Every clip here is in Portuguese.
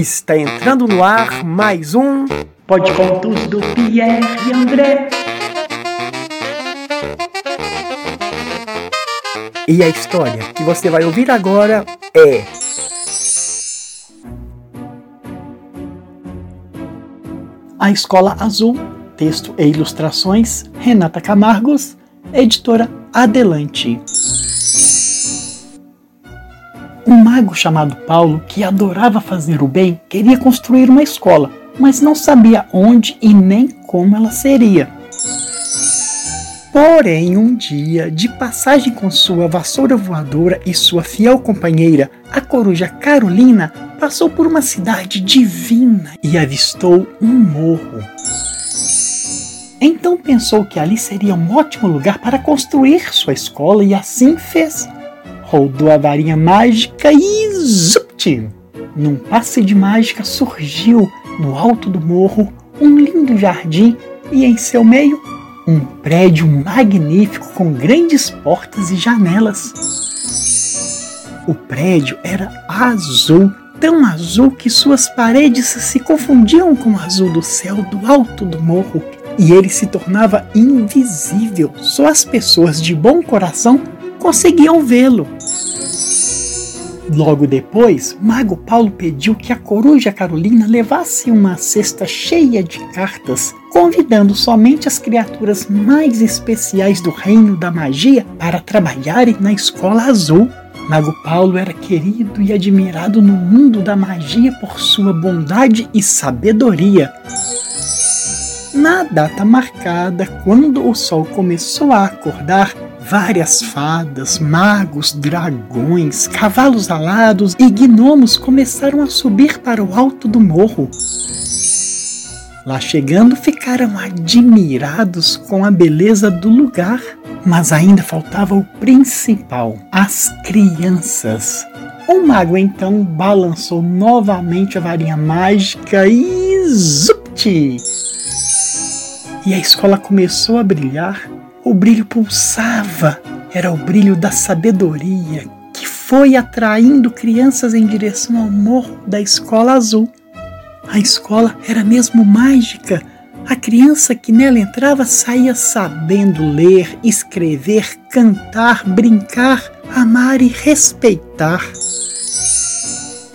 Está entrando no ar mais um Pode Contos do Pierre e André. E a história que você vai ouvir agora é A Escola Azul, texto e ilustrações Renata Camargos, editora Adelante. Um mago chamado Paulo, que adorava fazer o bem, queria construir uma escola, mas não sabia onde e nem como ela seria. Porém, um dia, de passagem com sua vassoura voadora e sua fiel companheira, a coruja Carolina, passou por uma cidade divina e avistou um morro. Então pensou que ali seria um ótimo lugar para construir sua escola e assim fez rodou a varinha mágica e zupt! Num passe de mágica surgiu, no alto do morro, um lindo jardim e em seu meio um prédio magnífico com grandes portas e janelas. O prédio era azul, tão azul que suas paredes se confundiam com o azul do céu do alto do morro e ele se tornava invisível. Só as pessoas de bom coração conseguiam vê-lo. Logo depois, Mago Paulo pediu que a coruja Carolina levasse uma cesta cheia de cartas, convidando somente as criaturas mais especiais do reino da magia para trabalharem na escola azul. Mago Paulo era querido e admirado no mundo da magia por sua bondade e sabedoria. Na data marcada, quando o sol começou a acordar, Várias fadas, magos, dragões, cavalos alados e gnomos começaram a subir para o alto do morro. Lá chegando, ficaram admirados com a beleza do lugar, mas ainda faltava o principal: as crianças. O mago então balançou novamente a varinha mágica e zupti! E a escola começou a brilhar o brilho pulsava, era o brilho da sabedoria que foi atraindo crianças em direção ao morro da escola azul. A escola era mesmo mágica. A criança que nela entrava saía sabendo ler, escrever, cantar, brincar, amar e respeitar.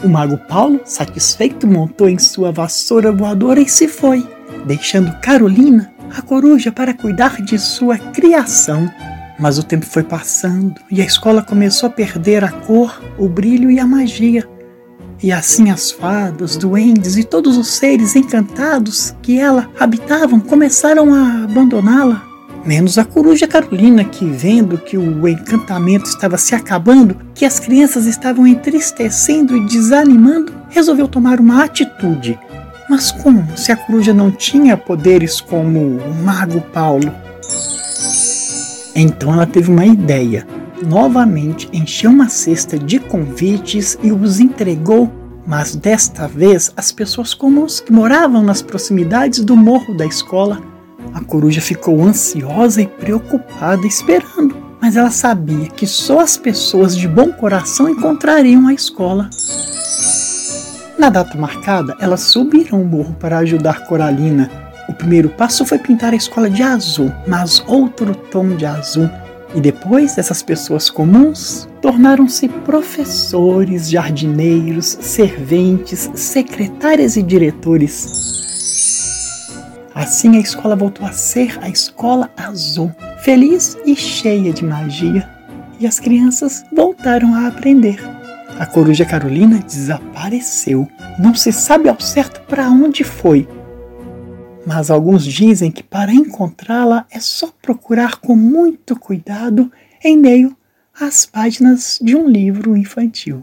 O mago Paulo, satisfeito, montou em sua vassoura voadora e se foi, deixando Carolina a coruja para cuidar de sua criação. Mas o tempo foi passando e a escola começou a perder a cor, o brilho e a magia. E assim as fadas, duendes e todos os seres encantados que ela habitavam começaram a abandoná-la. Menos a coruja Carolina, que vendo que o encantamento estava se acabando, que as crianças estavam entristecendo e desanimando, resolveu tomar uma atitude mas como se a coruja não tinha poderes como o mago Paulo? Então ela teve uma ideia. Novamente encheu uma cesta de convites e os entregou, mas desta vez às pessoas comuns que moravam nas proximidades do morro da escola. A coruja ficou ansiosa e preocupada esperando, mas ela sabia que só as pessoas de bom coração encontrariam a escola. Na data marcada, elas subiram o morro para ajudar Coralina. O primeiro passo foi pintar a escola de azul, mas outro tom de azul. E depois, essas pessoas comuns tornaram-se professores, jardineiros, serventes, secretárias e diretores. Assim, a escola voltou a ser a escola azul, feliz e cheia de magia. E as crianças voltaram a aprender. A coruja Carolina desapareceu. Não se sabe ao certo para onde foi. Mas alguns dizem que para encontrá-la é só procurar com muito cuidado em meio às páginas de um livro infantil.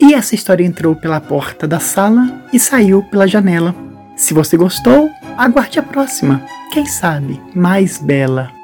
E essa história entrou pela porta da sala e saiu pela janela. Se você gostou, aguarde a próxima. Quem sabe mais bela.